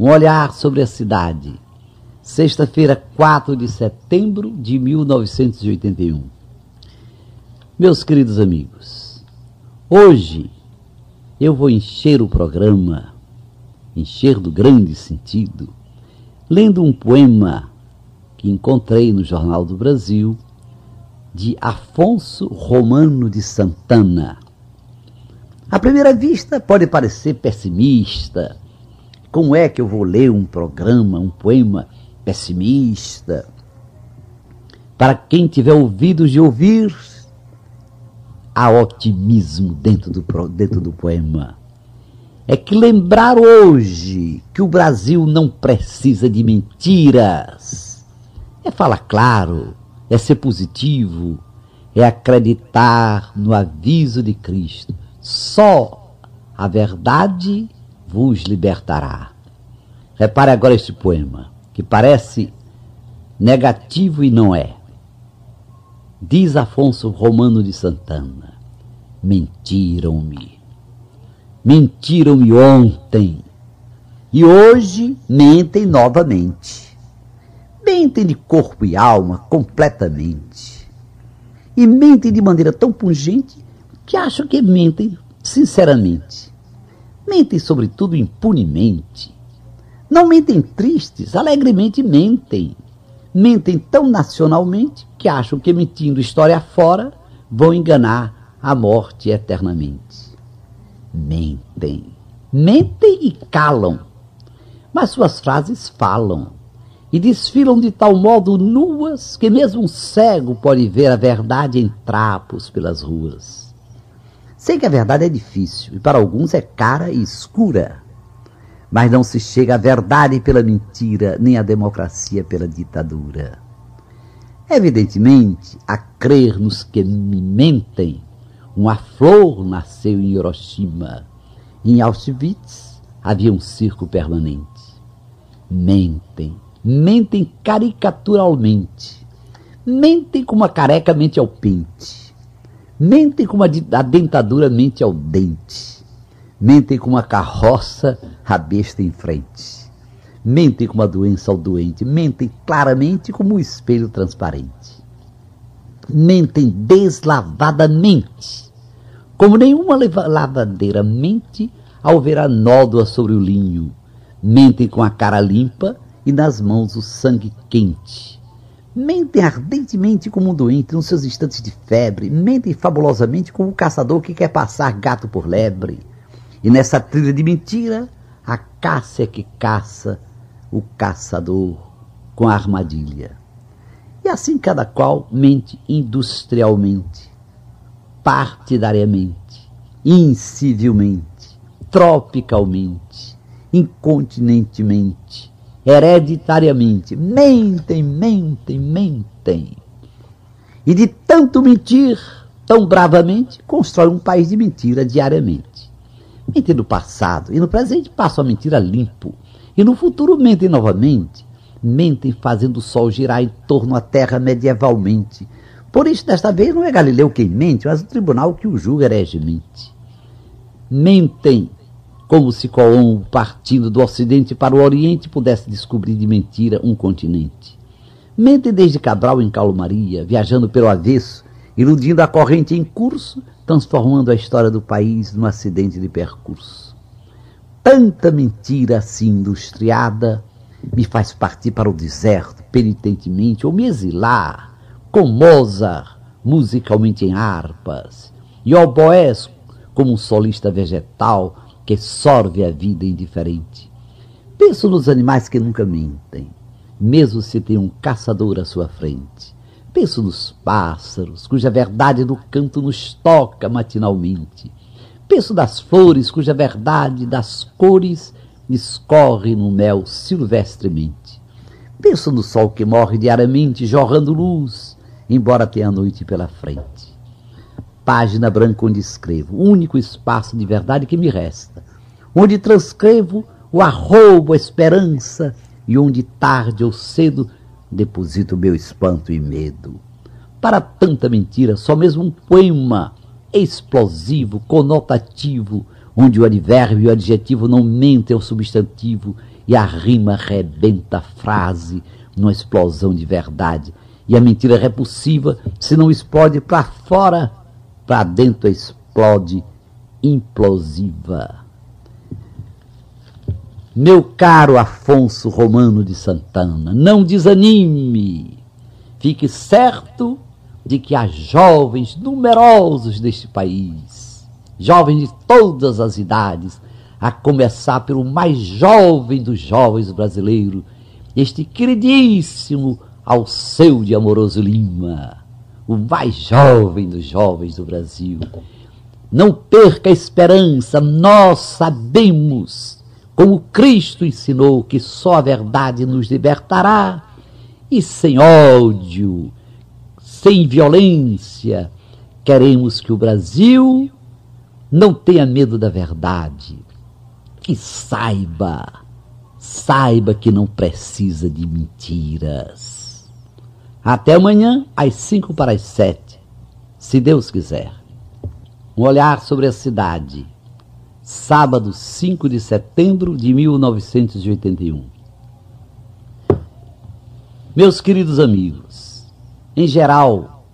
Um olhar sobre a cidade. Sexta-feira, 4 de setembro de 1981. Meus queridos amigos, hoje eu vou encher o programa, encher do grande sentido, lendo um poema que encontrei no Jornal do Brasil de Afonso Romano de Santana. À primeira vista pode parecer pessimista, como é que eu vou ler um programa, um poema pessimista? Para quem tiver ouvidos de ouvir, há otimismo dentro do, dentro do poema. É que lembrar hoje que o Brasil não precisa de mentiras. É falar claro, é ser positivo, é acreditar no aviso de Cristo. Só a verdade vos libertará. Repare agora este poema, que parece negativo e não é. Diz Afonso Romano de Santana: Mentiram-me. Mentiram-me ontem. E hoje mentem novamente. Mentem de corpo e alma completamente. E mentem de maneira tão pungente que acham que mentem sinceramente mentem sobretudo impunemente. Não mentem tristes, alegremente mentem. Mentem tão nacionalmente que acham que mentindo história fora vão enganar a morte eternamente. Mentem, mentem e calam, mas suas frases falam e desfilam de tal modo nuas que mesmo um cego pode ver a verdade em trapos pelas ruas. Sei que a verdade é difícil e para alguns é cara e escura. Mas não se chega à verdade pela mentira, nem à democracia pela ditadura. Evidentemente, a crer nos que me mentem, uma flor nasceu em Hiroshima. Em Auschwitz havia um circo permanente. Mentem, mentem caricaturalmente. Mentem como a careca mente ao pente Mentem como a dentadura mente ao dente. Mentem como a carroça a besta em frente. Mentem como a doença ao doente. Mentem claramente como um espelho transparente. Mentem deslavadamente, como nenhuma lavadeira mente ao ver a nódoa sobre o linho. Mentem com a cara limpa e nas mãos o sangue quente Mentem ardentemente como um doente nos seus instantes de febre, mentem fabulosamente como um caçador que quer passar gato por lebre. E nessa trilha de mentira, a caça é que caça o caçador com a armadilha. E assim cada qual mente industrialmente, partidariamente, incivilmente, tropicalmente, incontinentemente, hereditariamente. Mentem, mentem, mentem. E de tanto mentir tão bravamente, constrói um país de mentira diariamente. Mentem no passado e no presente passam a mentira limpo. E no futuro mentem novamente. Mentem fazendo o sol girar em torno da terra medievalmente. Por isso, desta vez, não é Galileu quem mente, mas o tribunal que o julga heregemente. Mentem como se Colombo, partindo do Ocidente para o Oriente, pudesse descobrir de mentira um continente. Mente desde Cabral em Calmaria, viajando pelo avesso, iludindo a corrente em curso, transformando a história do país num acidente de percurso. Tanta mentira assim industriada me faz partir para o deserto penitentemente ou me exilar com Mozart musicalmente em harpas e oboés como um solista vegetal que sorve a vida indiferente. Penso nos animais que nunca mentem, mesmo se tem um caçador à sua frente. Penso nos pássaros, cuja verdade do canto nos toca matinalmente. Penso das flores, cuja verdade das cores escorre no mel silvestremente. Penso no sol que morre diariamente, jorrando luz, embora tenha a noite pela frente página branca onde escrevo, o único espaço de verdade que me resta, onde transcrevo o arrobo, a esperança, e onde tarde ou cedo deposito meu espanto e medo. Para tanta mentira, só mesmo um poema explosivo, conotativo, onde o advérbio e o adjetivo não mentem ao substantivo e a rima rebenta a frase numa explosão de verdade. E a mentira é repulsiva, se não explode para fora, para dentro explode implosiva. Meu caro Afonso Romano de Santana, não desanime. Fique certo de que há jovens numerosos neste país, jovens de todas as idades, a começar pelo mais jovem dos jovens brasileiros, este queridíssimo Alceu de Amoroso Lima, o mais jovem dos jovens do Brasil. Não perca a esperança, nós sabemos, como Cristo ensinou, que só a verdade nos libertará, e sem ódio, sem violência, queremos que o Brasil não tenha medo da verdade, que saiba, saiba que não precisa de mentiras. Até amanhã, às cinco para as sete, se Deus quiser. Um olhar sobre a cidade. Sábado, 5 de setembro de 1981. Meus queridos amigos, em geral,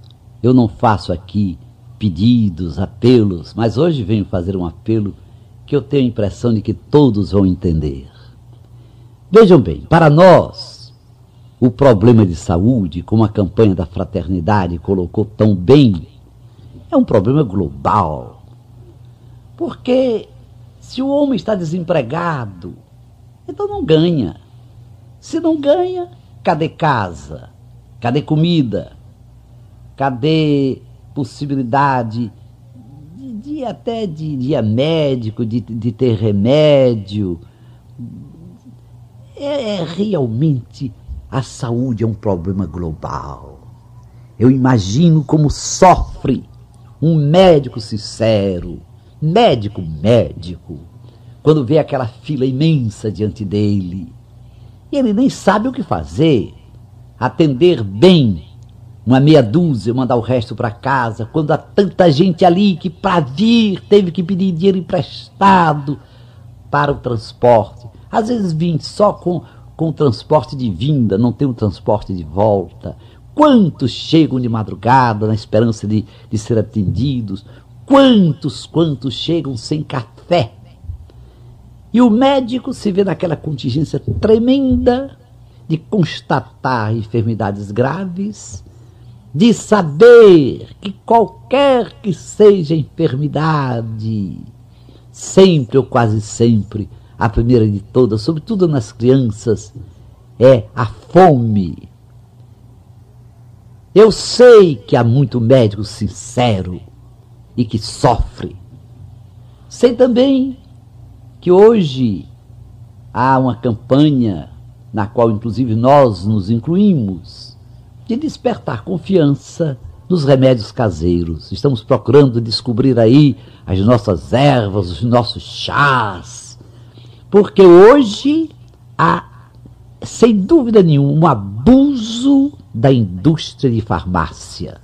eu não faço aqui pedidos, apelos, mas hoje venho fazer um apelo que eu tenho a impressão de que todos vão entender. Vejam bem, para nós, o problema de saúde, como a campanha da fraternidade colocou tão bem, é um problema global. Porque se o homem está desempregado, então não ganha. Se não ganha, cadê casa? Cadê comida? Cadê possibilidade de, de até de, de ir médico, de, de ter remédio? É, é realmente a saúde é um problema global. Eu imagino como sofre um médico sincero, médico médico, quando vê aquela fila imensa diante dele. E ele nem sabe o que fazer. Atender bem uma meia dúzia, mandar o resto para casa, quando há tanta gente ali que para vir teve que pedir dinheiro emprestado para o transporte. Às vezes vim só com, com o transporte de vinda, não tem o transporte de volta. Quantos chegam de madrugada na esperança de, de ser atendidos? Quantos, quantos chegam sem café? E o médico se vê naquela contingência tremenda de constatar enfermidades graves, de saber que qualquer que seja a enfermidade, sempre ou quase sempre, a primeira de todas, sobretudo nas crianças, é a fome eu sei que há muito médico sincero e que sofre. Sei também que hoje há uma campanha na qual inclusive nós nos incluímos de despertar confiança nos remédios caseiros. Estamos procurando descobrir aí as nossas ervas, os nossos chás. Porque hoje há, sem dúvida nenhuma, um abuso da indústria de farmácia.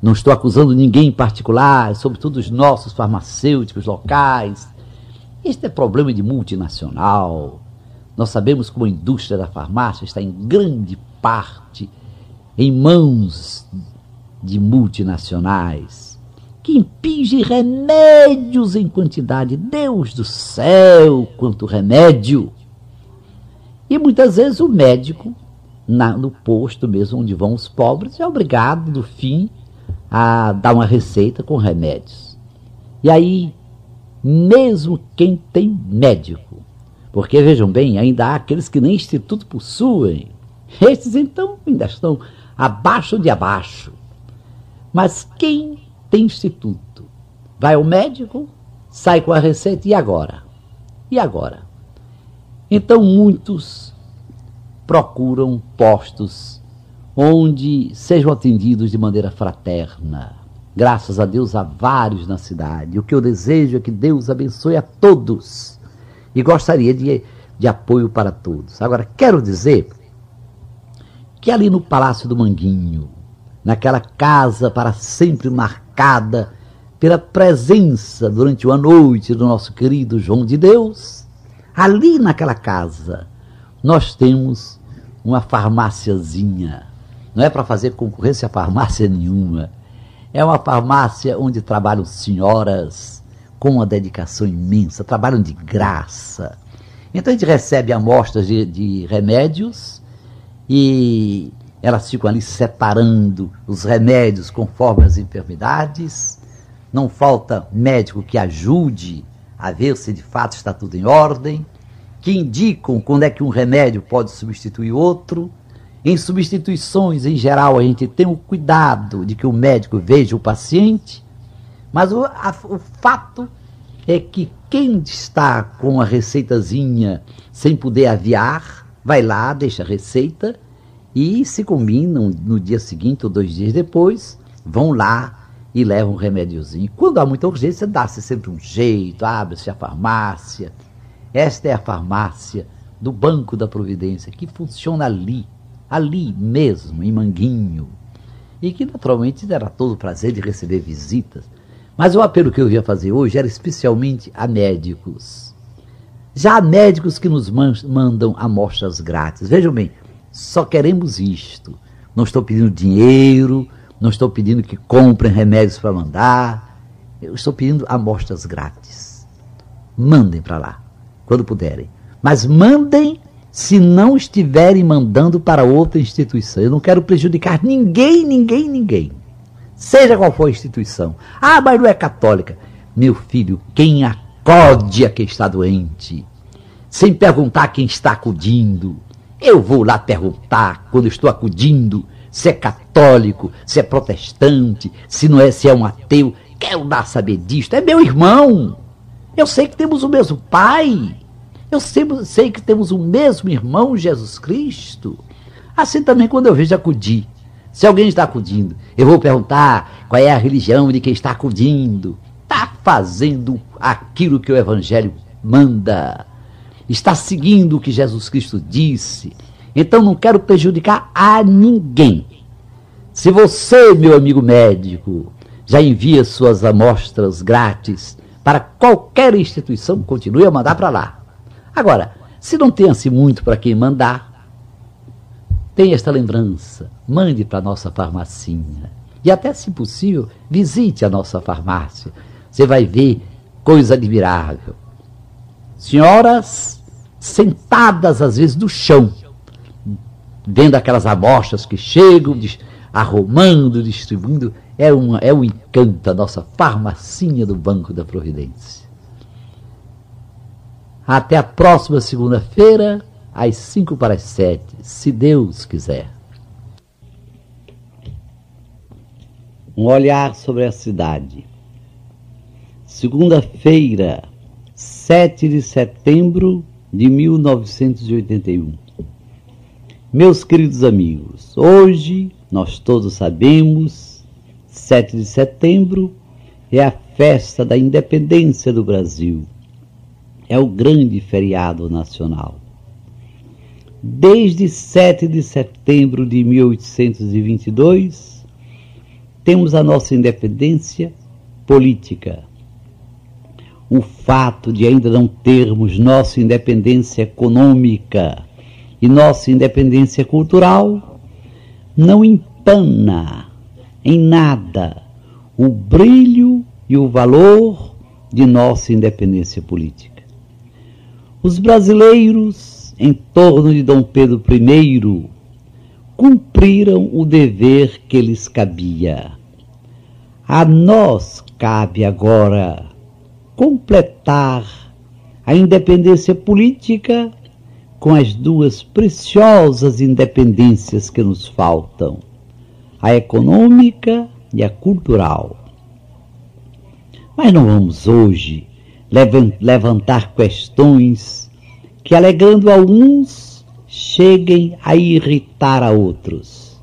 Não estou acusando ninguém em particular, sobretudo os nossos farmacêuticos locais. Este é problema de multinacional. Nós sabemos como a indústria da farmácia está em grande parte em mãos de multinacionais que impingem remédios em quantidade. Deus do céu, quanto remédio! E muitas vezes o médico na, no posto mesmo onde vão os pobres, é obrigado, no fim, a dar uma receita com remédios. E aí, mesmo quem tem médico, porque vejam bem, ainda há aqueles que nem instituto possuem, esses então ainda estão abaixo de abaixo. Mas quem tem instituto vai ao médico, sai com a receita e agora? E agora? Então muitos procuram postos onde sejam atendidos de maneira fraterna. Graças a Deus há vários na cidade. O que eu desejo é que Deus abençoe a todos. E gostaria de, de apoio para todos. Agora, quero dizer que ali no Palácio do Manguinho, naquela casa para sempre marcada pela presença durante uma noite do nosso querido João de Deus, Ali naquela casa, nós temos uma farmáciazinha. Não é para fazer concorrência a farmácia nenhuma. É uma farmácia onde trabalham senhoras com uma dedicação imensa, trabalham de graça. Então a gente recebe amostras de, de remédios e elas ficam ali separando os remédios conforme as enfermidades. Não falta médico que ajude a ver se de fato está tudo em ordem, que indicam quando é que um remédio pode substituir outro. Em substituições, em geral, a gente tem o cuidado de que o médico veja o paciente, mas o, a, o fato é que quem está com a receitazinha sem poder aviar, vai lá, deixa a receita e se combinam no dia seguinte ou dois dias depois, vão lá e levam um remédiozinho. Quando há muita urgência, dá-se sempre um jeito, abre-se a farmácia. Esta é a farmácia do Banco da Providência, que funciona ali, ali mesmo, em Manguinho. E que naturalmente terá todo o prazer de receber visitas. Mas o apelo que eu ia fazer hoje era especialmente a médicos. Já há médicos que nos mandam amostras grátis. Vejam bem, só queremos isto. Não estou pedindo dinheiro, não estou pedindo que comprem remédios para mandar. Eu estou pedindo amostras grátis. Mandem para lá, quando puderem. Mas mandem se não estiverem mandando para outra instituição. Eu não quero prejudicar ninguém, ninguém, ninguém. Seja qual for a instituição. Ah, mas não é católica. Meu filho, quem acode a quem está doente, sem perguntar quem está acudindo, eu vou lá perguntar, quando estou acudindo, se é católico, se é protestante, se não é, se é um ateu. Quero dar saber disto. É meu irmão. Eu sei que temos o mesmo pai. Eu sei, sei que temos o mesmo irmão, Jesus Cristo. Assim também quando eu vejo acudir. Se alguém está acudindo, eu vou perguntar qual é a religião de quem está acudindo. Está fazendo aquilo que o Evangelho manda está seguindo o que Jesus Cristo disse. Então não quero prejudicar a ninguém. Se você, meu amigo médico, já envia suas amostras grátis para qualquer instituição, continue a mandar para lá. Agora, se não tem assim muito para quem mandar, tenha esta lembrança, mande para a nossa farmacinha. E até, se possível, visite a nossa farmácia. Você vai ver coisa admirável. Senhoras sentadas às vezes no chão, vendo aquelas amostras que chegam, arrumando, distribuindo. É, uma, é um encanto a nossa farmacinha do Banco da Providência. Até a próxima segunda-feira, às 5 para as 7, se Deus quiser. Um olhar sobre a cidade. Segunda-feira, 7 de setembro de 1981. Meus queridos amigos, hoje nós todos sabemos, 7 de setembro é a festa da independência do Brasil. É o grande feriado nacional. Desde 7 de setembro de 1822, temos a nossa independência política o fato de ainda não termos nossa independência econômica e nossa independência cultural não empana em nada o brilho e o valor de nossa independência política. Os brasileiros, em torno de Dom Pedro I, cumpriram o dever que lhes cabia. A nós cabe agora completar a independência política com as duas preciosas independências que nos faltam, a econômica e a cultural. Mas não vamos hoje levantar questões que, alegando alguns, cheguem a irritar a outros.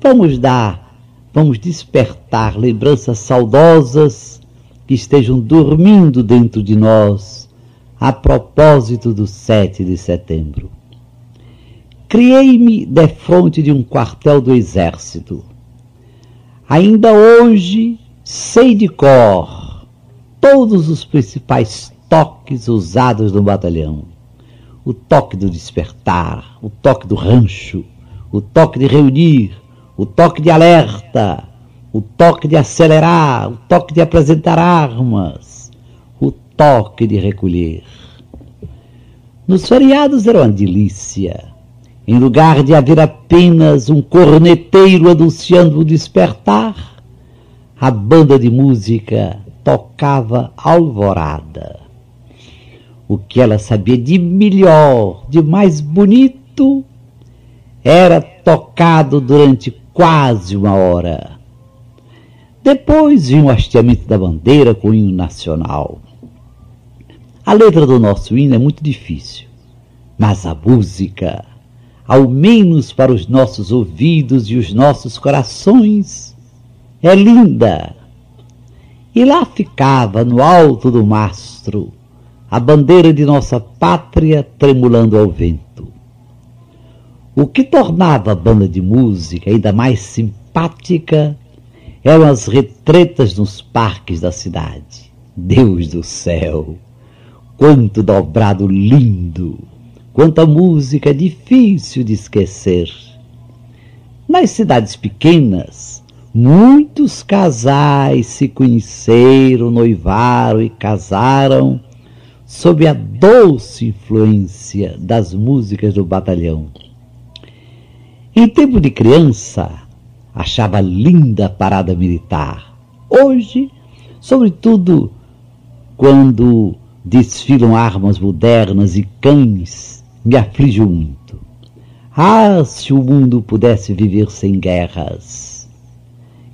Vamos dar, vamos despertar lembranças saudosas que estejam dormindo dentro de nós a propósito do 7 de setembro. Criei-me defronte de um quartel do exército. Ainda hoje sei de cor todos os principais toques usados no batalhão. O toque do despertar, o toque do rancho, o toque de reunir, o toque de alerta, o toque de acelerar, o toque de apresentar armas, o toque de recolher. Nos feriados era uma delícia. Em lugar de haver apenas um corneteiro anunciando o despertar, a banda de música tocava alvorada. O que ela sabia de melhor, de mais bonito, era tocado durante quase uma hora. Depois vinha o hasteamento da bandeira com o hino nacional. A letra do nosso hino é muito difícil, mas a música, ao menos para os nossos ouvidos e os nossos corações, é linda. E lá ficava, no alto do mastro, a bandeira de nossa pátria tremulando ao vento. O que tornava a banda de música ainda mais simpática eram as retretas nos parques da cidade. Deus do céu! Quanto dobrado lindo! Quanta música difícil de esquecer! Nas cidades pequenas, muitos casais se conheceram, noivaram e casaram sob a doce influência das músicas do batalhão. Em tempo de criança, achava linda a parada militar. Hoje, sobretudo quando desfilam armas modernas e cães, me aflige muito. Ah, se o mundo pudesse viver sem guerras!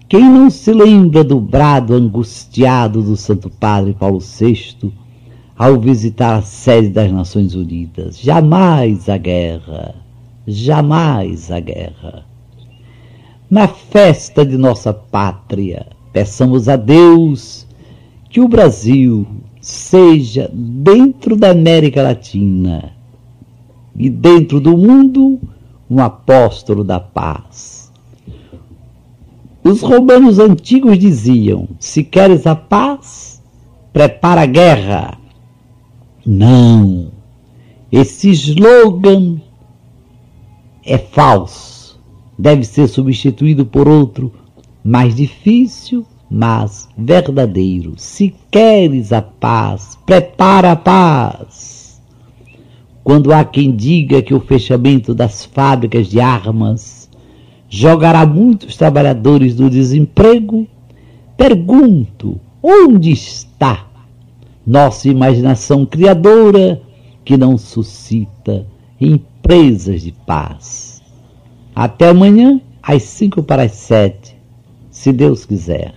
Quem não se lembra do brado angustiado do Santo Padre Paulo VI ao visitar a sede das Nações Unidas? Jamais a guerra, jamais a guerra na festa de nossa pátria. Peçamos a Deus que o Brasil seja, dentro da América Latina e dentro do mundo, um apóstolo da paz. Os romanos antigos diziam: se queres a paz, prepara a guerra. Não, esse slogan é falso deve ser substituído por outro mais difícil, mas verdadeiro. Se queres a paz, prepara a paz. Quando há quem diga que o fechamento das fábricas de armas jogará muitos trabalhadores do desemprego, pergunto: onde está nossa imaginação criadora que não suscita empresas de paz? Até amanhã, às cinco para as sete, se Deus quiser.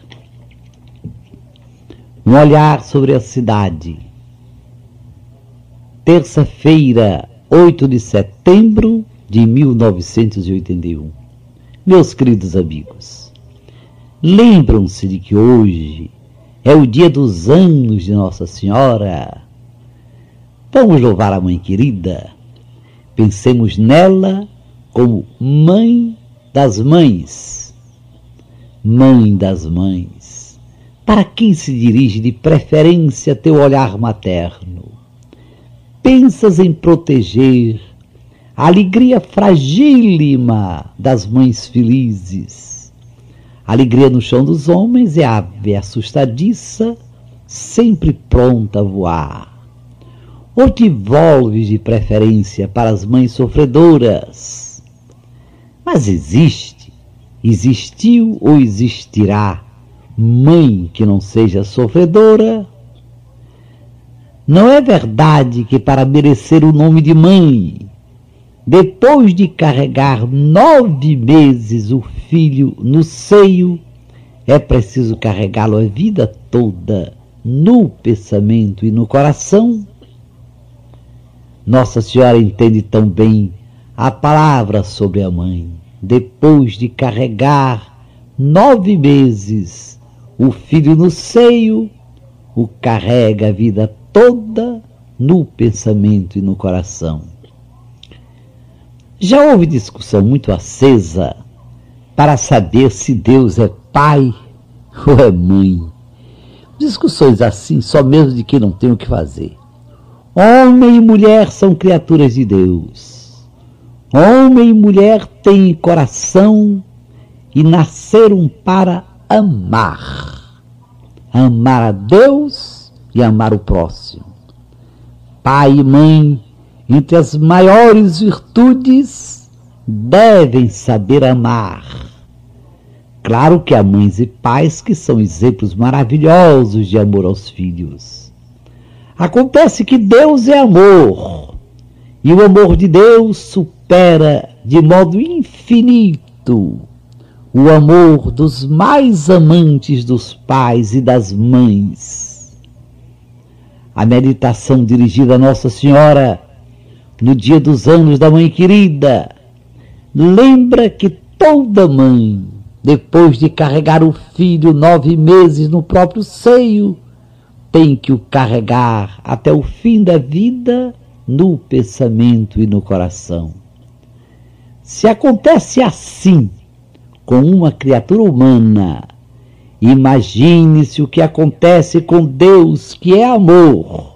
Um olhar sobre a cidade. Terça-feira, 8 de setembro de 1981. Meus queridos amigos, lembram-se de que hoje é o dia dos anos de Nossa Senhora. Vamos louvar a Mãe querida. Pensemos nela como mãe das mães. Mãe das mães, para quem se dirige de preferência teu olhar materno? Pensas em proteger a alegria fragílima das mães felizes. A alegria no chão dos homens é ave assustadiça, sempre pronta a voar. Ou te volves de preferência para as mães sofredoras? Mas existe, existiu ou existirá mãe que não seja sofredora? Não é verdade que para merecer o nome de mãe, depois de carregar nove meses o filho no seio, é preciso carregá-lo a vida toda no pensamento e no coração? Nossa Senhora entende tão bem a palavra sobre a mãe depois de carregar nove meses o filho no seio, o carrega a vida toda no pensamento e no coração. Já houve discussão muito acesa para saber se Deus é pai ou é mãe. Discussões assim, só mesmo de quem não tem o que fazer. Homem e mulher são criaturas de Deus. Homem e mulher têm coração e nasceram para amar. Amar a Deus e amar o próximo. Pai e mãe, entre as maiores virtudes, devem saber amar. Claro que há mães e pais que são exemplos maravilhosos de amor aos filhos. Acontece que Deus é amor, e o amor de Deus supera de modo infinito o amor dos mais amantes dos pais e das mães. A meditação dirigida a Nossa Senhora no dia dos anos da Mãe Querida lembra que toda mãe, depois de carregar o filho nove meses no próprio seio, tem que o carregar até o fim da vida no pensamento e no coração. Se acontece assim com uma criatura humana, imagine-se o que acontece com Deus, que é amor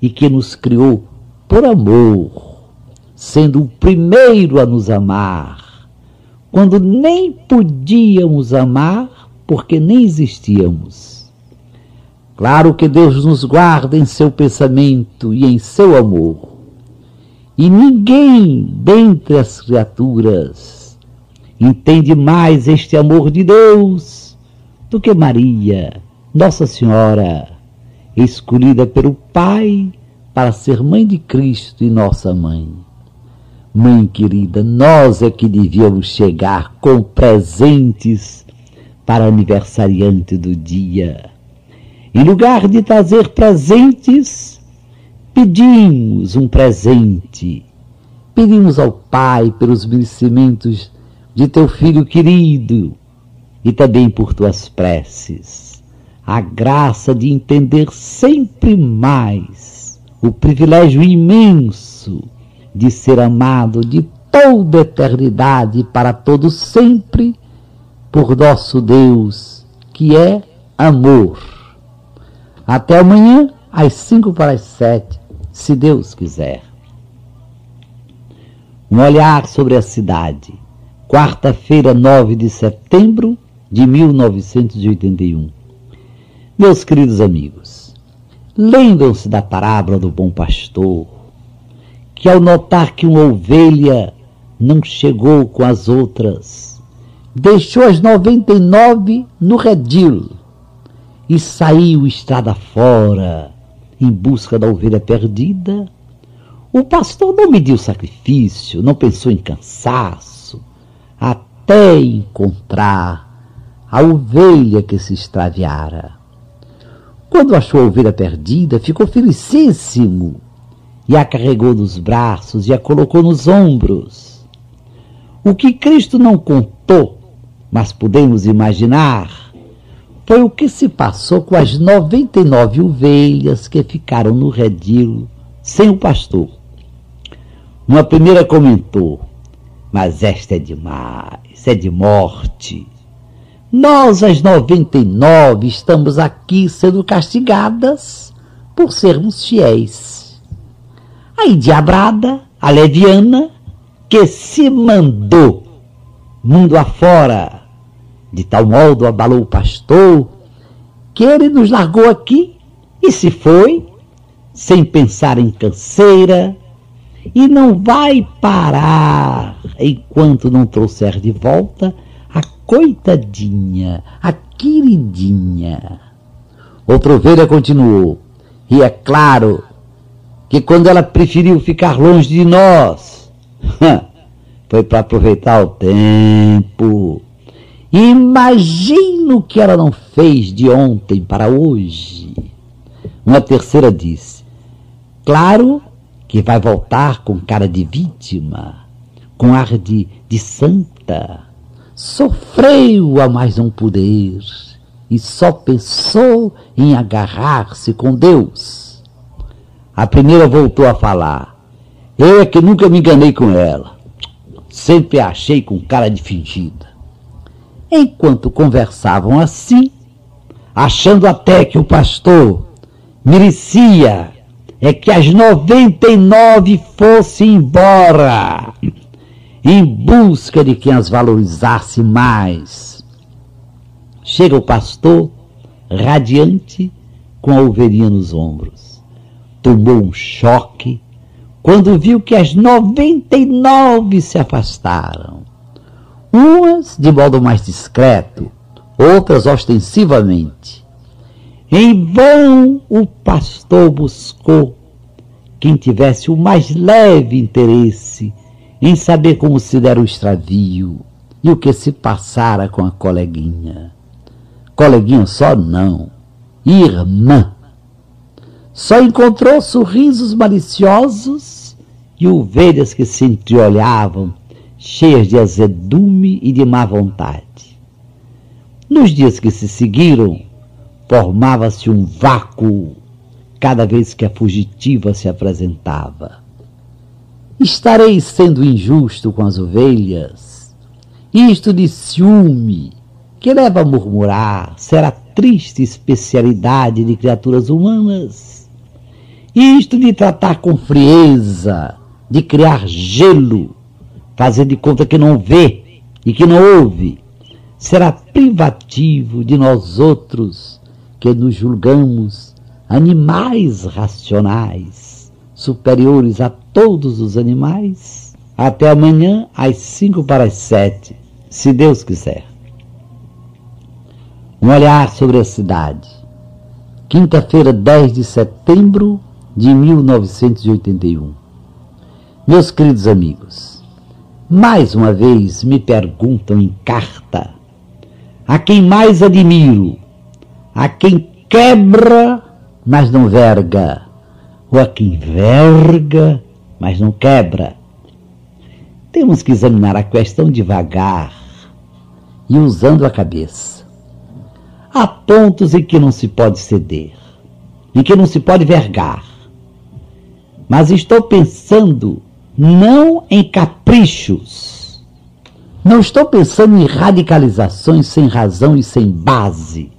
e que nos criou por amor, sendo o primeiro a nos amar, quando nem podíamos amar porque nem existíamos. Claro que Deus nos guarda em seu pensamento e em seu amor. E ninguém dentre as criaturas entende mais este amor de Deus do que Maria, Nossa Senhora, escolhida pelo Pai para ser mãe de Cristo e nossa mãe. Mãe querida, nós é que devíamos chegar com presentes para aniversariante do dia. Em lugar de trazer presentes, pedimos um presente. Pedimos ao Pai pelos merecimentos de teu filho querido e também por tuas preces. A graça de entender sempre mais o privilégio imenso de ser amado de toda eternidade para todo sempre por nosso Deus, que é amor. Até amanhã, às cinco para as sete, se Deus quiser. Um olhar sobre a cidade. Quarta-feira, 9 de setembro de 1981. Meus queridos amigos, Lembram-se da parábola do bom pastor, que ao notar que uma ovelha não chegou com as outras, deixou as noventa e nove no redil e saiu estrada fora em busca da ovelha perdida. O pastor não mediu sacrifício, não pensou em cansaço, até encontrar a ovelha que se extraviara. Quando achou a ovelha perdida, ficou felicíssimo e a carregou nos braços e a colocou nos ombros. O que Cristo não contou, mas podemos imaginar, foi o que se passou com as 99 ovelhas que ficaram no redil sem o pastor. Uma primeira comentou: Mas esta é demais, é de morte. Nós, as 99, estamos aqui sendo castigadas por sermos fiéis. A endiabrada, a leviana, que se mandou mundo afora, de tal modo abalou o pastor, que ele nos largou aqui e se foi, sem pensar em canseira, e não vai parar enquanto não trouxer de volta coitadinha, a queridinha. Outra ovelha continuou, e é claro que quando ela preferiu ficar longe de nós, foi para aproveitar o tempo. Imagino que ela não fez de ontem para hoje. Uma terceira disse: Claro que vai voltar com cara de vítima, com ar de, de santa sofreu a mais não poder e só pensou em agarrar-se com Deus. A primeira voltou a falar. Eu é que nunca me enganei com ela. Sempre a achei com cara de fingida. Enquanto conversavam assim, achando até que o pastor merecia é que as 99 fossem embora em busca de quem as valorizasse mais. Chega o pastor, radiante, com a ovelhinha nos ombros. Tomou um choque quando viu que as 99 se afastaram. Umas de modo mais discreto, outras ostensivamente. Em vão o pastor buscou quem tivesse o mais leve interesse em saber como se dera o extravio e o que se passara com a coleguinha. Coleguinha só não, irmã. Só encontrou sorrisos maliciosos e ovelhas que se entreolhavam, cheias de azedume e de má vontade. Nos dias que se seguiram, formava-se um vácuo cada vez que a fugitiva se apresentava. Estarei sendo injusto com as ovelhas? Isto de ciúme, que leva a murmurar, será triste especialidade de criaturas humanas? Isto de tratar com frieza, de criar gelo, fazer de conta que não vê e que não ouve, será privativo de nós outros que nos julgamos animais racionais, superiores a todos os animais. Até amanhã, às cinco para as sete, se Deus quiser. Um olhar sobre a cidade. Quinta-feira, 10 de setembro de 1981. Meus queridos amigos, mais uma vez me perguntam em carta a quem mais admiro, a quem quebra, mas não verga, ou a quem verga, mas não quebra. Temos que examinar a questão devagar e usando a cabeça. Há pontos em que não se pode ceder, em que não se pode vergar. Mas estou pensando não em caprichos. Não estou pensando em radicalizações sem razão e sem base.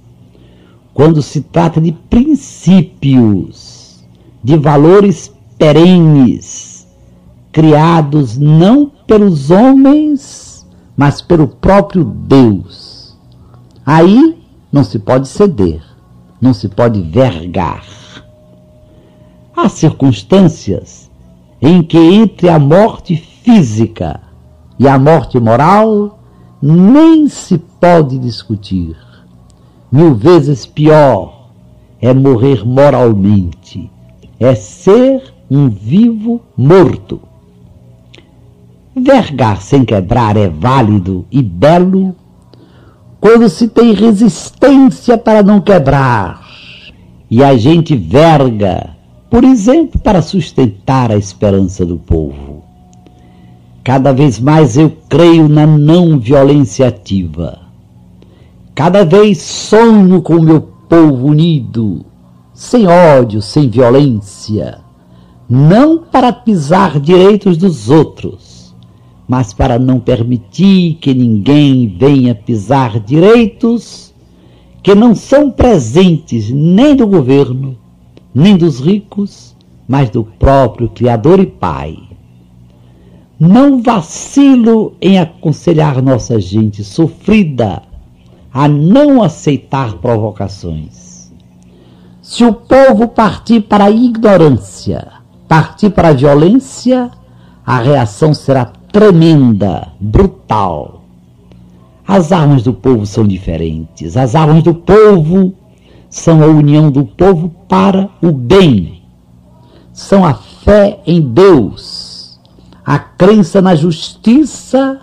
Quando se trata de princípios, de valores perenes, criados não pelos homens, mas pelo próprio Deus. Aí não se pode ceder, não se pode vergar. Há circunstâncias em que entre a morte física e a morte moral nem se pode discutir. Mil vezes pior é morrer moralmente, é ser um vivo morto. Vergar sem quebrar é válido e belo quando se tem resistência para não quebrar. E a gente verga por exemplo, para sustentar a esperança do povo. Cada vez mais eu creio na não violência ativa. Cada vez sonho com o meu povo unido, sem ódio, sem violência, não para pisar direitos dos outros, mas para não permitir que ninguém venha pisar direitos que não são presentes nem do governo, nem dos ricos, mas do próprio Criador e Pai. Não vacilo em aconselhar nossa gente sofrida a não aceitar provocações. Se o povo partir para a ignorância, partir para a violência, a reação será tremenda, brutal. As armas do povo são diferentes. As armas do povo são a união do povo para o bem. São a fé em Deus, a crença na justiça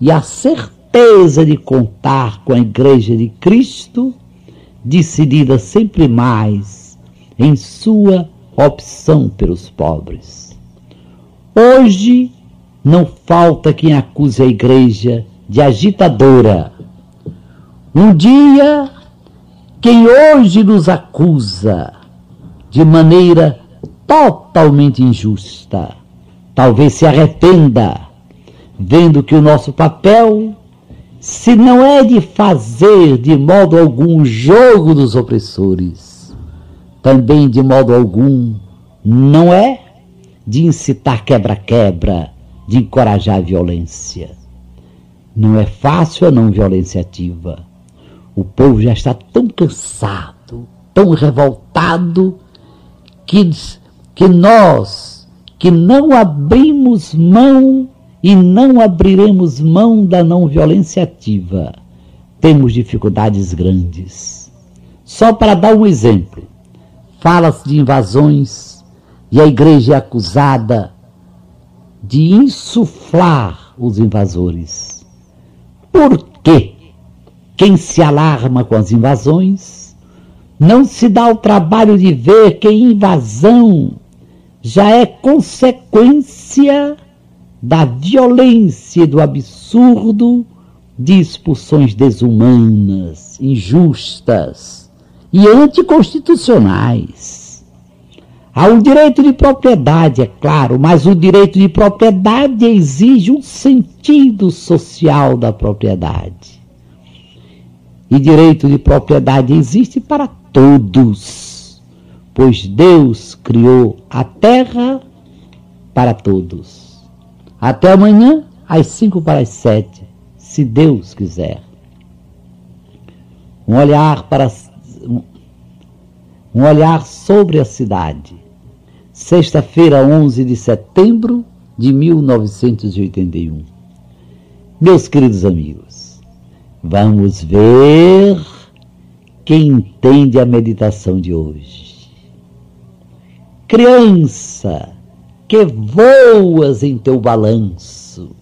e a certeza de contar com a Igreja de Cristo, decidida sempre mais em sua opção pelos pobres. Hoje não falta quem acuse a Igreja de agitadora. Um dia quem hoje nos acusa de maneira totalmente injusta, talvez se arrependa, vendo que o nosso papel se não é de fazer de modo algum jogo dos opressores, também de modo algum não é de incitar quebra-quebra, de encorajar a violência. Não é fácil a não violência ativa. O povo já está tão cansado, tão revoltado, que, que nós, que não abrimos mão e não abriremos mão da não violência ativa, temos dificuldades grandes. Só para dar um exemplo, fala-se de invasões e a igreja é acusada de insuflar os invasores. Por quê? Quem se alarma com as invasões não se dá o trabalho de ver que invasão já é consequência da violência e do absurdo de expulsões desumanas, injustas e anticonstitucionais. Há o direito de propriedade, é claro, mas o direito de propriedade exige um sentido social da propriedade. E direito de propriedade existe para todos, pois Deus criou a terra para todos. Até amanhã, às cinco para as sete, se Deus quiser. Um olhar para um olhar sobre a cidade. Sexta-feira, 11 de setembro de 1981. Meus queridos amigos, Vamos ver quem entende a meditação de hoje. Criança, que voas em teu balanço,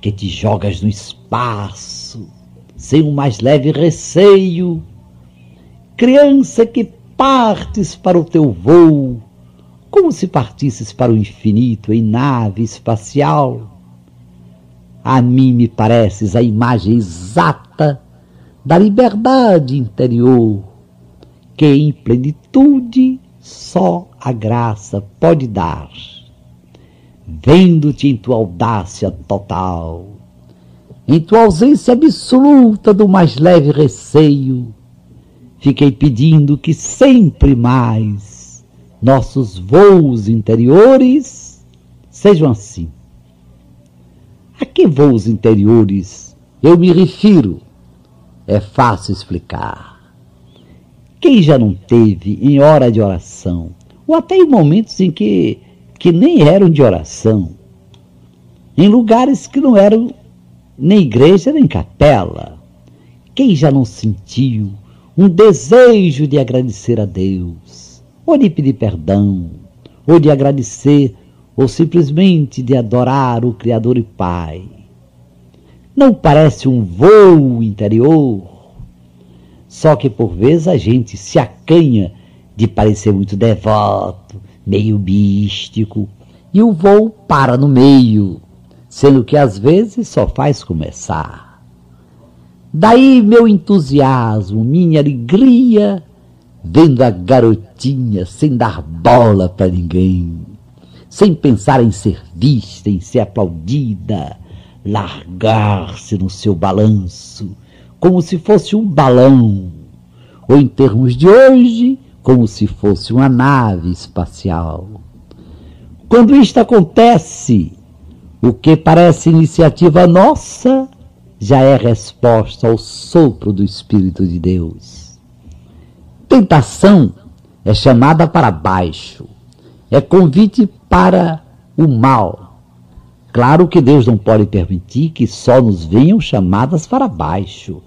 que te jogas no espaço, sem o mais leve receio. Criança que partes para o teu voo, como se partisses para o infinito em nave espacial a mim me pareces a imagem exata da liberdade interior, que em plenitude só a graça pode dar. Vendo-te em tua audácia total, em tua ausência absoluta do mais leve receio, fiquei pedindo que sempre mais nossos voos interiores sejam assim que voos interiores eu me refiro? É fácil explicar. Quem já não teve em hora de oração, ou até em momentos em que, que nem eram de oração, em lugares que não eram nem igreja nem capela, quem já não sentiu um desejo de agradecer a Deus, ou de pedir perdão, ou de agradecer ou simplesmente de adorar o Criador e Pai. Não parece um voo interior? Só que por vezes a gente se acanha de parecer muito devoto, meio místico, e o voo para no meio, sendo que às vezes só faz começar. Daí meu entusiasmo, minha alegria, vendo a garotinha sem dar bola para ninguém sem pensar em ser vista, em ser aplaudida, largar-se no seu balanço, como se fosse um balão, ou em termos de hoje, como se fosse uma nave espacial. Quando isto acontece, o que parece iniciativa nossa já é resposta ao sopro do Espírito de Deus. Tentação é chamada para baixo, é convite para o mal. Claro que Deus não pode permitir que só nos venham chamadas para baixo,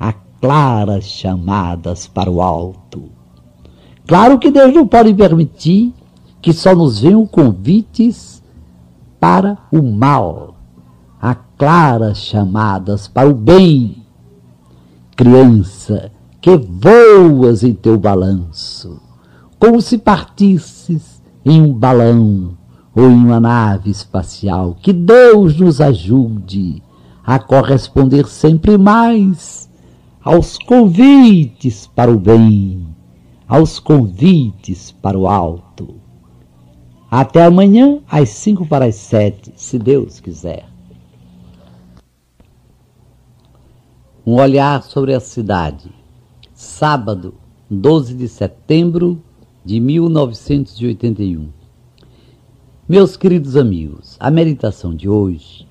há claras chamadas para o alto. Claro que Deus não pode permitir que só nos venham convites para o mal, há claras chamadas para o bem. Criança, que voas em teu balanço, como se partisses em um balão ou em uma nave espacial. Que Deus nos ajude a corresponder sempre mais aos convites para o bem, aos convites para o alto. Até amanhã, às cinco para as se Deus quiser. Um olhar sobre a cidade. Sábado, 12 de setembro de 1981. Meus queridos amigos, a meditação de hoje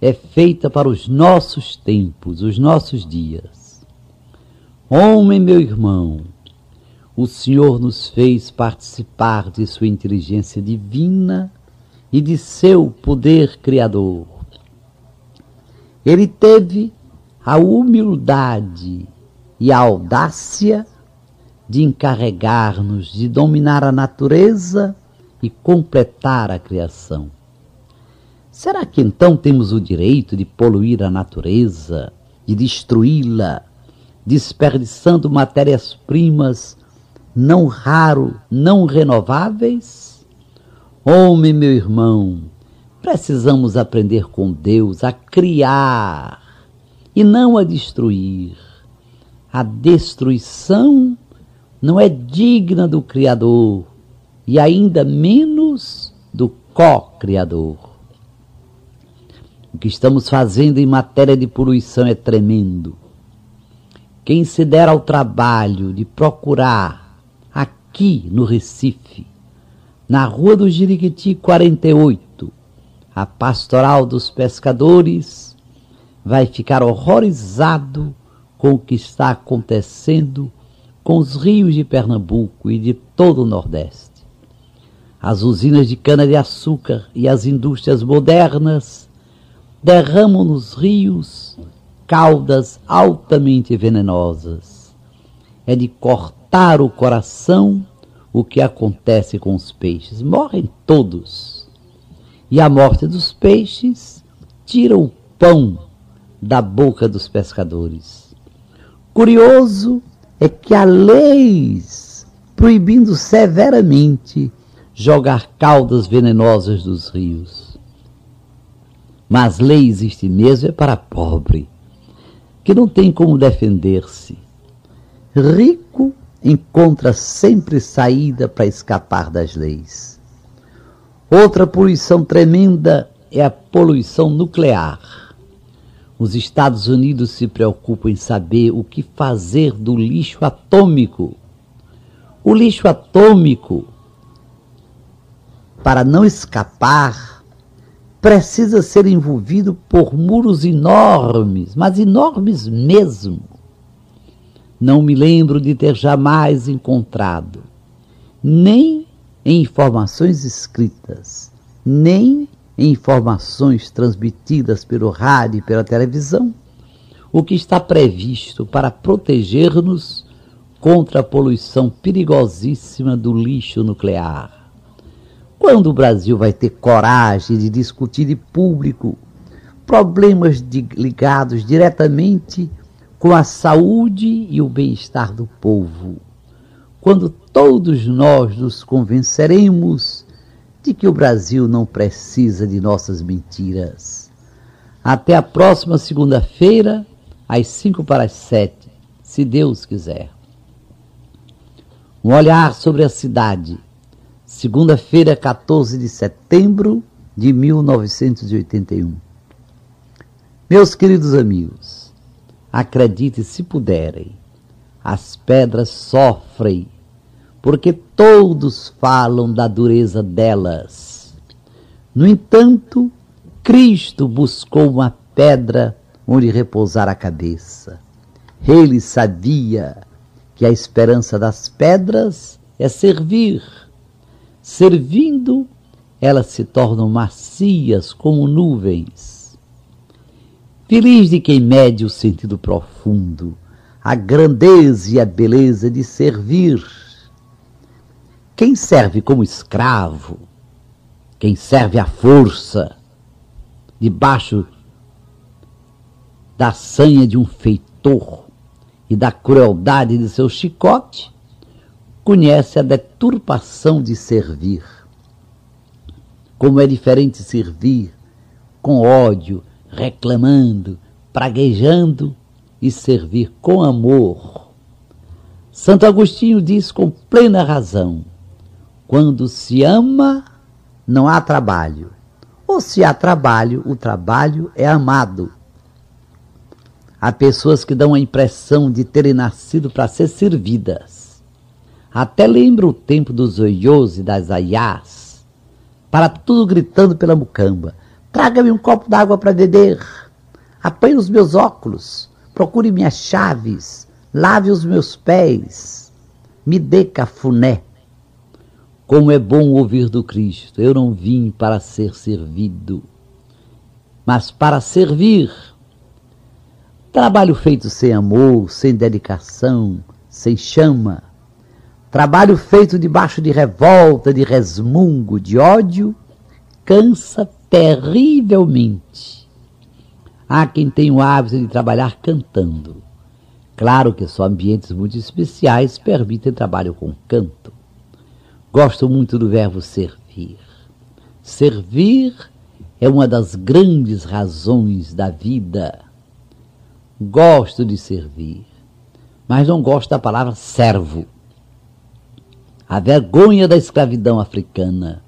é feita para os nossos tempos, os nossos dias. Homem, meu irmão, o Senhor nos fez participar de Sua inteligência divina e de seu poder criador. Ele teve a humildade e a audácia de encarregar-nos de dominar a natureza e completar a criação. Será que então temos o direito de poluir a natureza, de destruí-la, desperdiçando matérias-primas não raro, não renováveis? Homem, meu irmão, precisamos aprender com Deus a criar e não a destruir. A destruição não é digna do Criador e ainda menos do co-criador. O que estamos fazendo em matéria de poluição é tremendo. Quem se der ao trabalho de procurar aqui no Recife, na Rua do Jiriquiti 48, a Pastoral dos Pescadores, vai ficar horrorizado com o que está acontecendo com os rios de Pernambuco e de todo o Nordeste. As usinas de cana-de-açúcar e as indústrias modernas derramam nos rios caudas altamente venenosas. É de cortar o coração o que acontece com os peixes. Morrem todos. E a morte dos peixes tira o pão da boca dos pescadores. Curioso é que há leis proibindo severamente jogar caudas venenosas dos rios. Mas lei existe mesmo é para pobre, que não tem como defender-se. Rico encontra sempre saída para escapar das leis. Outra poluição tremenda é a poluição nuclear. Os Estados Unidos se preocupam em saber o que fazer do lixo atômico. O lixo atômico, para não escapar, precisa ser envolvido por muros enormes, mas enormes mesmo. Não me lembro de ter jamais encontrado, nem em informações escritas, nem informações transmitidas pelo rádio e pela televisão, o que está previsto para proteger-nos contra a poluição perigosíssima do lixo nuclear. Quando o Brasil vai ter coragem de discutir em público problemas de, ligados diretamente com a saúde e o bem-estar do povo? Quando todos nós nos convenceremos de que o Brasil não precisa de nossas mentiras. Até a próxima segunda-feira, às cinco para as sete, se Deus quiser. Um olhar sobre a cidade. Segunda-feira, 14 de setembro de 1981. Meus queridos amigos, acredite se puderem, as pedras sofrem porque todos falam da dureza delas. No entanto, Cristo buscou uma pedra onde repousar a cabeça. Ele sabia que a esperança das pedras é servir. Servindo, elas se tornam macias como nuvens. Feliz de quem mede o sentido profundo, a grandeza e a beleza de servir quem serve como escravo, quem serve à força, debaixo da sanha de um feitor e da crueldade de seu chicote, conhece a deturpação de servir. Como é diferente servir com ódio, reclamando, praguejando e servir com amor. Santo Agostinho diz com plena razão: quando se ama, não há trabalho. Ou se há trabalho, o trabalho é amado. Há pessoas que dão a impressão de terem nascido para ser servidas. Até lembro o tempo dos oiôs e das aiás, para tudo gritando pela mucamba. Traga-me um copo d'água para beber. Apanhe os meus óculos. Procure minhas chaves. Lave os meus pés. Me dê cafuné. Como é bom ouvir do Cristo. Eu não vim para ser servido, mas para servir. Trabalho feito sem amor, sem dedicação, sem chama. Trabalho feito debaixo de revolta, de resmungo, de ódio, cansa terrivelmente. Há quem tenha o hábito de trabalhar cantando. Claro que só ambientes muito especiais permitem trabalho com canto. Gosto muito do verbo servir. Servir é uma das grandes razões da vida. Gosto de servir, mas não gosto da palavra servo. A vergonha da escravidão africana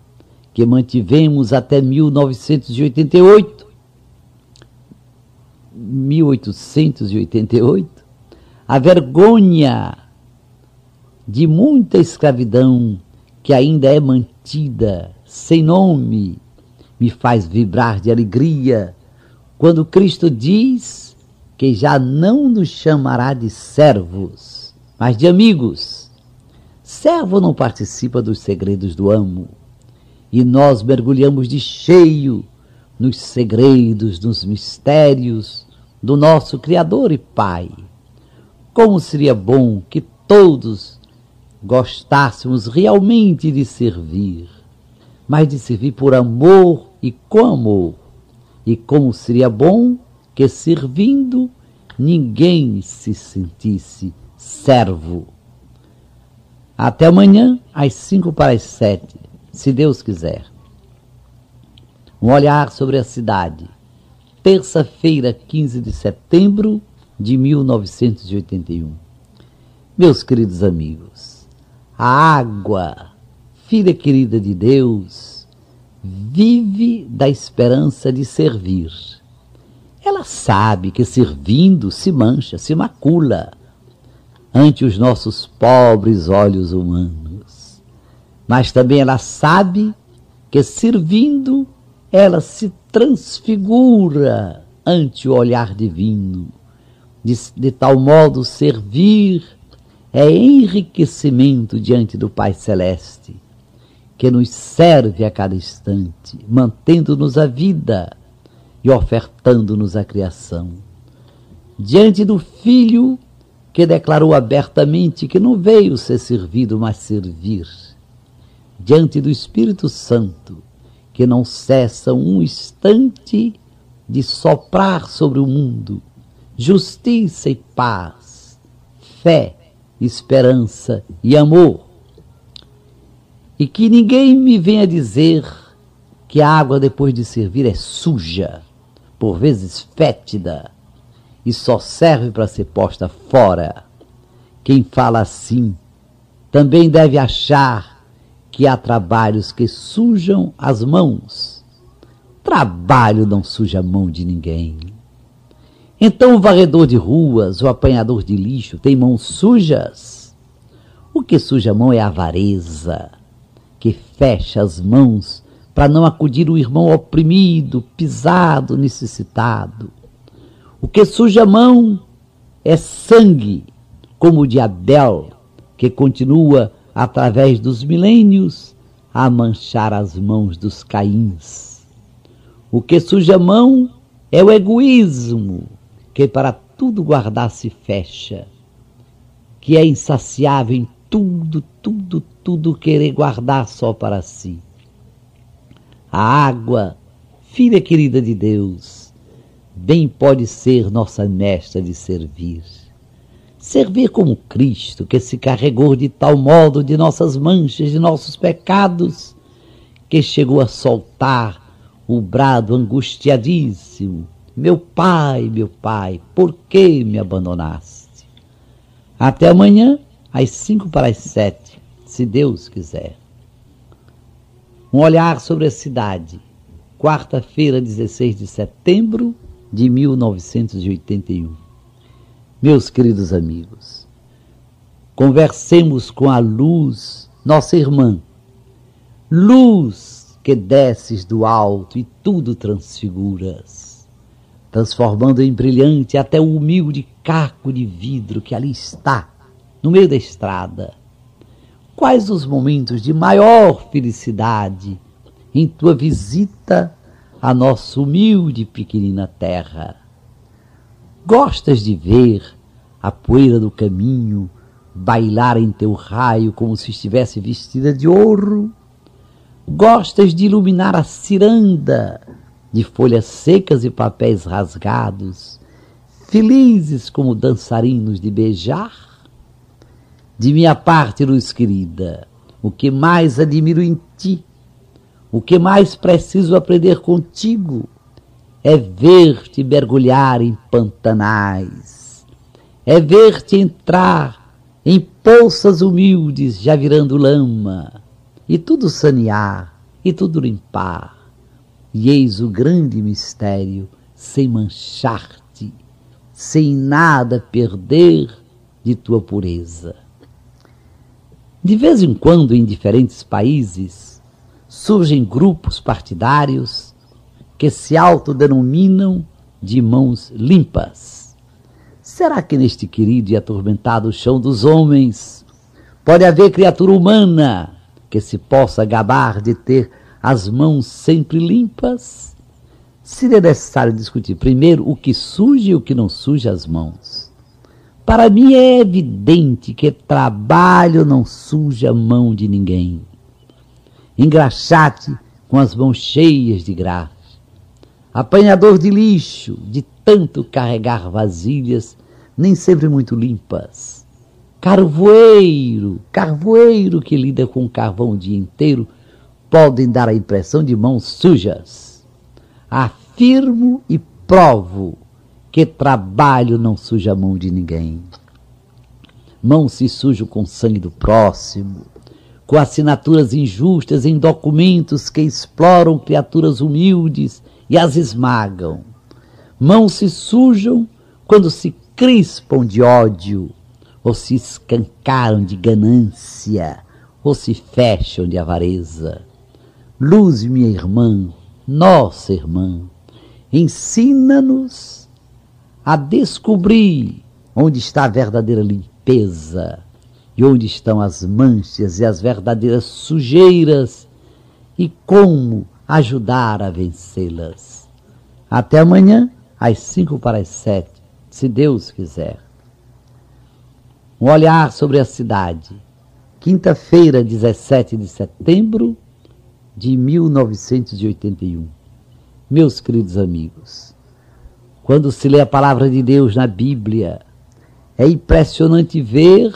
que mantivemos até 1988, 1888, a vergonha de muita escravidão que ainda é mantida sem nome, me faz vibrar de alegria quando Cristo diz que já não nos chamará de servos, mas de amigos. Servo não participa dos segredos do amo e nós mergulhamos de cheio nos segredos, nos mistérios do nosso Criador e Pai. Como seria bom que todos gostássemos realmente de servir, mas de servir por amor e com amor. E como seria bom que servindo ninguém se sentisse servo. Até amanhã, às cinco para as sete se Deus quiser. Um olhar sobre a cidade. Terça-feira, 15 de setembro de 1981. Meus queridos amigos, a água, filha querida de Deus, vive da esperança de servir. Ela sabe que servindo se mancha, se macula ante os nossos pobres olhos humanos mas também ela sabe que servindo ela se transfigura ante o olhar divino. De, de tal modo, servir é enriquecimento diante do Pai Celeste, que nos serve a cada instante, mantendo-nos a vida e ofertando-nos a criação. Diante do Filho, que declarou abertamente que não veio ser servido, mas servir diante do Espírito Santo, que não cessa um instante de soprar sobre o mundo justiça e paz, fé, esperança e amor. E que ninguém me venha dizer que a água depois de servir é suja, por vezes fétida, e só serve para ser posta fora. Quem fala assim também deve achar que há trabalhos que sujam as mãos. Trabalho não suja a mão de ninguém. Então o varredor de ruas, o apanhador de lixo tem mãos sujas? O que suja a mão é a avareza, que fecha as mãos para não acudir o irmão oprimido, pisado, necessitado. O que suja a mão é sangue, como o de Abel, que continua através dos milênios, a manchar as mãos dos caíns. O que suja a mão é o egoísmo, que para tudo guardar se fecha, que é insaciável em tudo, tudo, tudo querer guardar só para si. A água, filha querida de Deus, bem pode ser nossa mestra de servir servir como Cristo, que se carregou de tal modo de nossas manchas, de nossos pecados, que chegou a soltar o brado angustiadíssimo: Meu Pai, meu Pai, por que me abandonaste? Até amanhã, às cinco para as sete, se Deus quiser. Um olhar sobre a cidade, quarta-feira, 16 de setembro de 1981. Meus queridos amigos, conversemos com a luz, nossa irmã, luz que desces do alto e tudo transfiguras, transformando em brilhante até o humilde caco de vidro que ali está, no meio da estrada. Quais os momentos de maior felicidade em tua visita à nossa humilde pequenina terra? Gostas de ver a poeira do caminho bailar em teu raio como se estivesse vestida de ouro? Gostas de iluminar a ciranda de folhas secas e papéis rasgados, felizes como dançarinos de beijar? De minha parte, luz querida, o que mais admiro em ti, o que mais preciso aprender contigo, é ver-te mergulhar em pantanais, é ver-te entrar em poças humildes já virando lama, e tudo sanear, e tudo limpar. E eis o grande mistério, sem manchar-te, sem nada perder de tua pureza. De vez em quando, em diferentes países, surgem grupos partidários que se autodenominam de mãos limpas. Será que neste querido e atormentado chão dos homens pode haver criatura humana que se possa gabar de ter as mãos sempre limpas? Seria necessário discutir primeiro o que suja e o que não suja as mãos. Para mim é evidente que trabalho não suja a mão de ninguém. Engraxate com as mãos cheias de graça apanhador de lixo, de tanto carregar vasilhas, nem sempre muito limpas. Carvoeiro, carvoeiro que lida com carvão o dia inteiro, podem dar a impressão de mãos sujas. Afirmo e provo que trabalho não suja a mão de ninguém. Mão se suja com sangue do próximo, com assinaturas injustas em documentos que exploram criaturas humildes e as esmagam. Mãos se sujam quando se crispam de ódio, ou se escancaram de ganância, ou se fecham de avareza. Luz, minha irmã, nossa irmã, ensina-nos a descobrir onde está a verdadeira limpeza e onde estão as manchas e as verdadeiras sujeiras e como ajudar a vencê-las. Até amanhã, às cinco para as sete, se Deus quiser. Um olhar sobre a cidade. Quinta-feira, 17 de setembro de 1981. Meus queridos amigos, quando se lê a palavra de Deus na Bíblia, é impressionante ver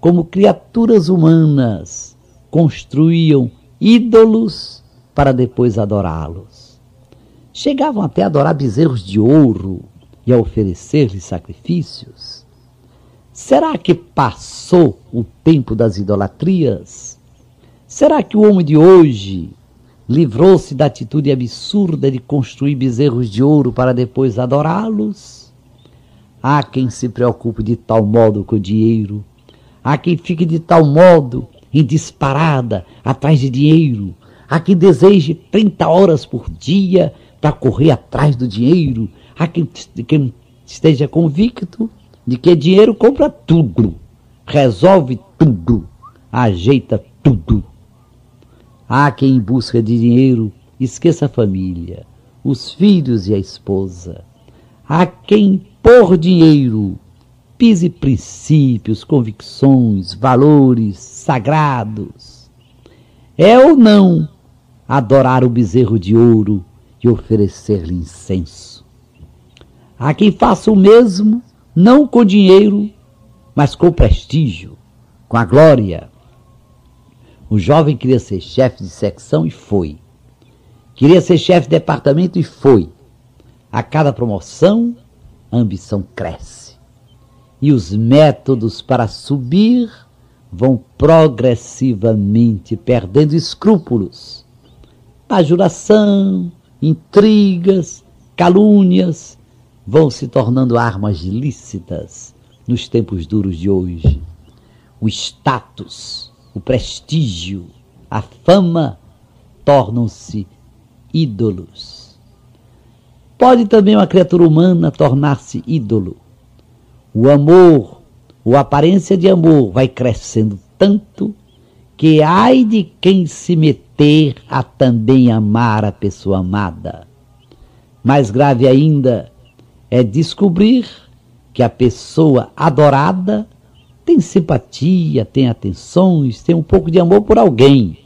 como criaturas humanas construíam ídolos para depois adorá-los. Chegavam até a adorar bezerros de ouro e a oferecer-lhes sacrifícios. Será que passou o tempo das idolatrias? Será que o homem de hoje livrou-se da atitude absurda de construir bezerros de ouro para depois adorá-los? Há quem se preocupe de tal modo com o dinheiro, há quem fique de tal modo em disparada atrás de dinheiro, Há quem deseje 30 horas por dia para correr atrás do dinheiro. Há quem, quem esteja convicto de que dinheiro compra tudo, resolve tudo, ajeita tudo. Há quem em busca de dinheiro esqueça a família, os filhos e a esposa. Há quem por dinheiro pise princípios, convicções, valores sagrados. É ou não adorar o bezerro de ouro e oferecer-lhe incenso. Há quem faça o mesmo, não com dinheiro, mas com prestígio, com a glória. O jovem queria ser chefe de secção e foi. Queria ser chefe de departamento e foi. A cada promoção, a ambição cresce. E os métodos para subir vão progressivamente perdendo escrúpulos bajulação, intrigas, calúnias, vão se tornando armas lícitas nos tempos duros de hoje. O status, o prestígio, a fama tornam-se ídolos. Pode também uma criatura humana tornar-se ídolo. O amor, ou aparência de amor, vai crescendo tanto que ai de quem se meter a também amar a pessoa amada. Mais grave ainda é descobrir que a pessoa adorada tem simpatia, tem atenções, tem um pouco de amor por alguém.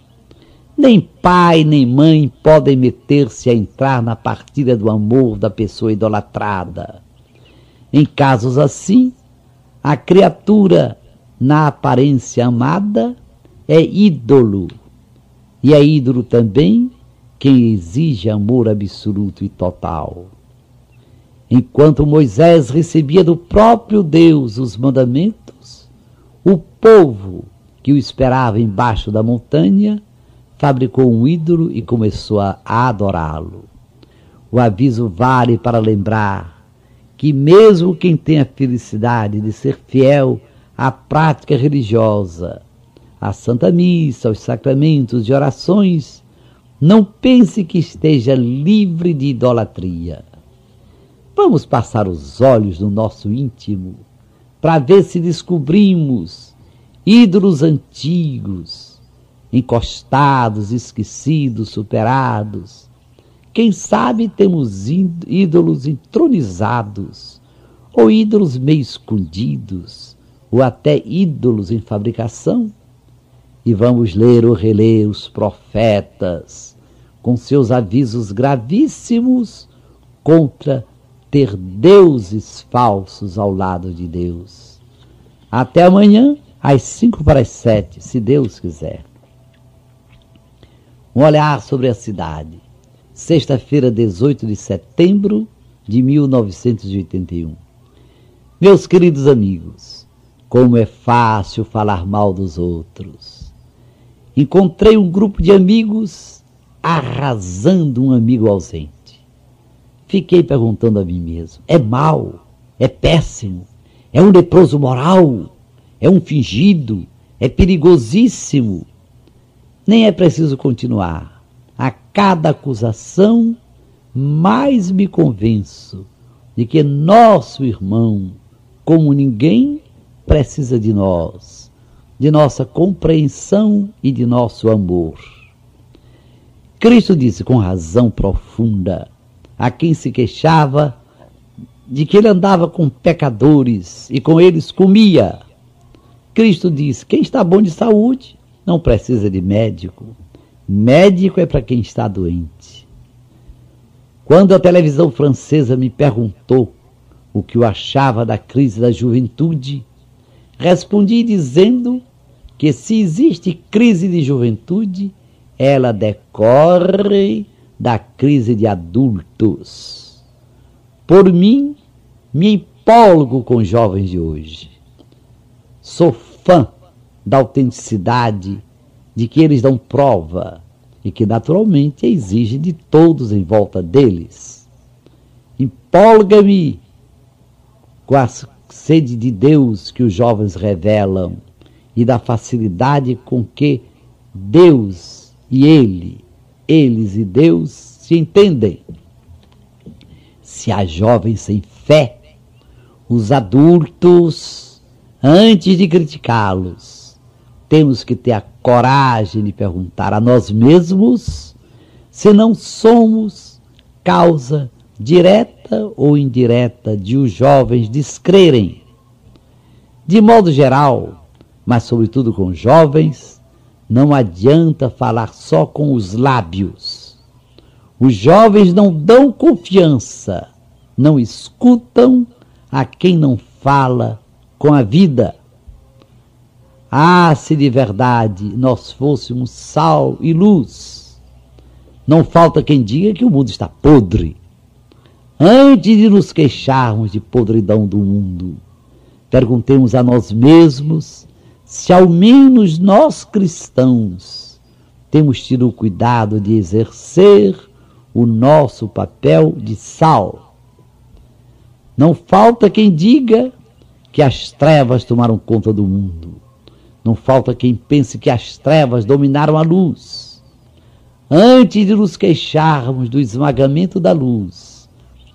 Nem pai nem mãe podem meter-se a entrar na partida do amor da pessoa idolatrada. Em casos assim, a criatura, na aparência amada, é ídolo. E é ídolo também quem exige amor absoluto e total. Enquanto Moisés recebia do próprio Deus os mandamentos, o povo que o esperava embaixo da montanha fabricou um ídolo e começou a adorá-lo. O aviso vale para lembrar que, mesmo quem tem a felicidade de ser fiel à prática religiosa, à Santa Missa, aos sacramentos de orações, não pense que esteja livre de idolatria. Vamos passar os olhos no nosso íntimo para ver se descobrimos ídolos antigos, encostados, esquecidos, superados. Quem sabe temos ídolos entronizados, ou ídolos meio escondidos, ou até ídolos em fabricação e vamos ler ou reler os profetas com seus avisos gravíssimos contra ter deuses falsos ao lado de Deus. Até amanhã, às cinco para as sete, se Deus quiser. Um olhar sobre a cidade. Sexta-feira, 18 de setembro de 1981. Meus queridos amigos, como é fácil falar mal dos outros encontrei um grupo de amigos arrasando um amigo ausente. Fiquei perguntando a mim mesmo: é mal? É péssimo? É um leproso moral? É um fingido? É perigosíssimo? Nem é preciso continuar. Cada acusação, mais me convenço de que nosso irmão, como ninguém, precisa de nós de nossa compreensão e de nosso amor. Cristo disse com razão profunda a quem se queixava de que ele andava com pecadores e com eles comia. Cristo disse: quem está bom de saúde não precisa de médico. Médico é para quem está doente. Quando a televisão francesa me perguntou o que eu achava da crise da juventude, Respondi dizendo que se existe crise de juventude, ela decorre da crise de adultos. Por mim, me empolgo com jovens de hoje. Sou fã da autenticidade de que eles dão prova e que naturalmente exigem de todos em volta deles. Empolga-me com as sede de Deus que os jovens revelam e da facilidade com que Deus e ele, eles e Deus se entendem. Se há jovens sem fé, os adultos, antes de criticá-los, temos que ter a coragem de perguntar a nós mesmos se não somos causa direta ou indireta, de os jovens descrerem. De modo geral, mas sobretudo com jovens, não adianta falar só com os lábios. Os jovens não dão confiança, não escutam a quem não fala com a vida. Ah, se de verdade nós fôssemos sal e luz! Não falta quem diga que o mundo está podre Antes de nos queixarmos de podridão do mundo, perguntemos a nós mesmos se ao menos nós cristãos temos tido o cuidado de exercer o nosso papel de sal. Não falta quem diga que as trevas tomaram conta do mundo. Não falta quem pense que as trevas dominaram a luz. Antes de nos queixarmos do esmagamento da luz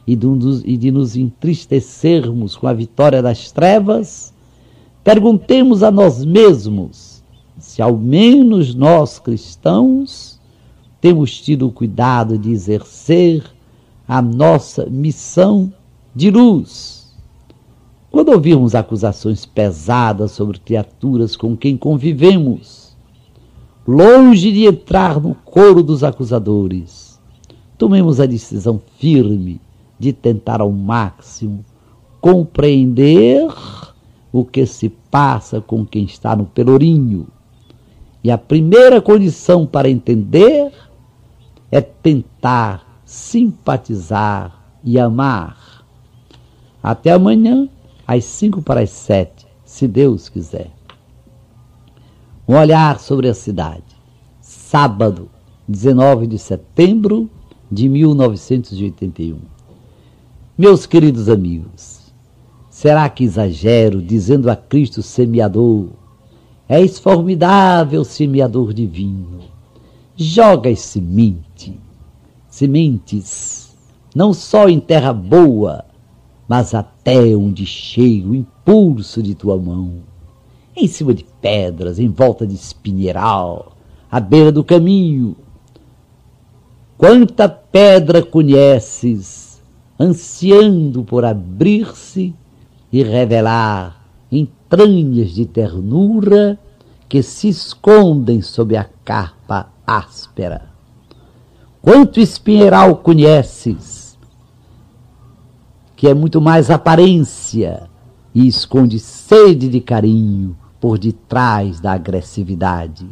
e de nos entristecermos com a vitória das trevas, perguntemos a nós mesmos se ao menos nós cristãos temos tido o cuidado de exercer a nossa missão de luz. Quando ouvirmos acusações pesadas sobre criaturas com quem convivemos, longe de entrar no coro dos acusadores, tomemos a decisão firme de tentar ao máximo compreender o que se passa com quem está no pelourinho. E a primeira condição para entender é tentar simpatizar e amar. Até amanhã, às cinco para as sete, se Deus quiser. Um olhar sobre a cidade. Sábado, 19 de setembro de 1981. Meus queridos amigos, será que exagero dizendo a Cristo semeador? És formidável semeador divino. Joga semente, sementes, não só em terra boa, mas até onde chega o impulso de tua mão. Em cima de pedras, em volta de espinheiral, à beira do caminho. Quanta pedra conheces, ansiando por abrir-se e revelar entranhas de ternura que se escondem sob a carpa áspera. Quanto espinheiral conheces, que é muito mais aparência e esconde sede de carinho por detrás da agressividade.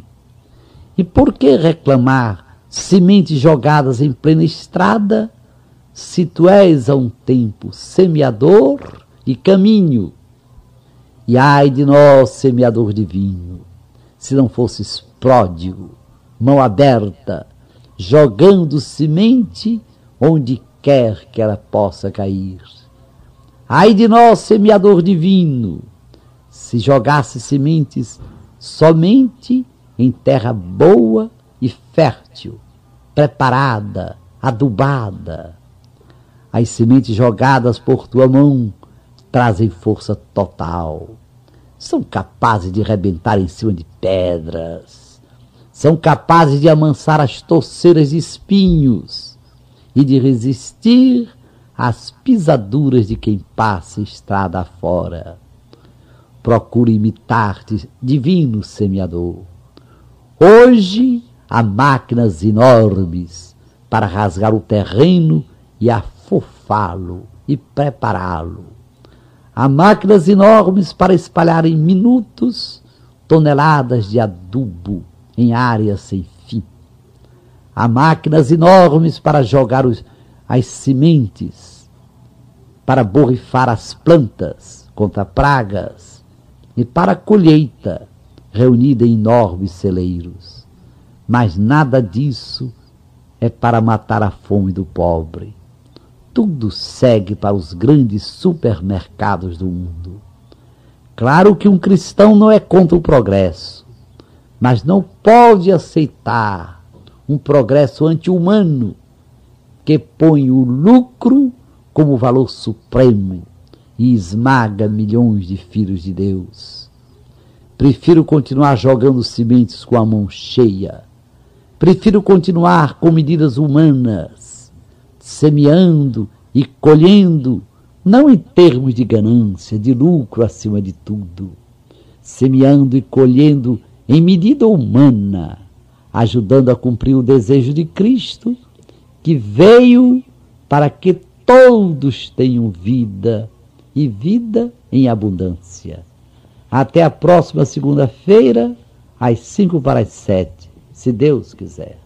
E por que reclamar sementes jogadas em plena estrada, se tu és a um tempo semeador e caminho? E ai de nós, semeador divino, se não fosses pródigo, mão aberta, jogando semente onde quer que ela possa cair. Ai de nós, semeador divino, se jogasse sementes somente em terra boa e fértil, preparada, adubada. As sementes jogadas por tua mão trazem força total. São capazes de rebentar em cima de pedras. São capazes de amansar as torceiras de espinhos e de resistir as pisaduras de quem passa estrada afora. Procura imitar-te, divino semeador. Hoje há máquinas enormes para rasgar o terreno e afofá-lo e prepará-lo. Há máquinas enormes para espalhar em minutos toneladas de adubo em áreas sem fim. Há máquinas enormes para jogar os as sementes para borrifar as plantas contra pragas e para a colheita reunida em enormes celeiros. Mas nada disso é para matar a fome do pobre. Tudo segue para os grandes supermercados do mundo. Claro que um cristão não é contra o progresso, mas não pode aceitar um progresso anti-humano que põe o lucro como valor supremo e esmaga milhões de filhos de Deus. Prefiro continuar jogando sementes com a mão cheia. Prefiro continuar com medidas humanas, semeando e colhendo, não em termos de ganância, de lucro acima de tudo, semeando e colhendo em medida humana, ajudando a cumprir o desejo de Cristo que veio para que todos tenham vida e vida em abundância. Até a próxima segunda-feira, às cinco para as sete, se Deus quiser.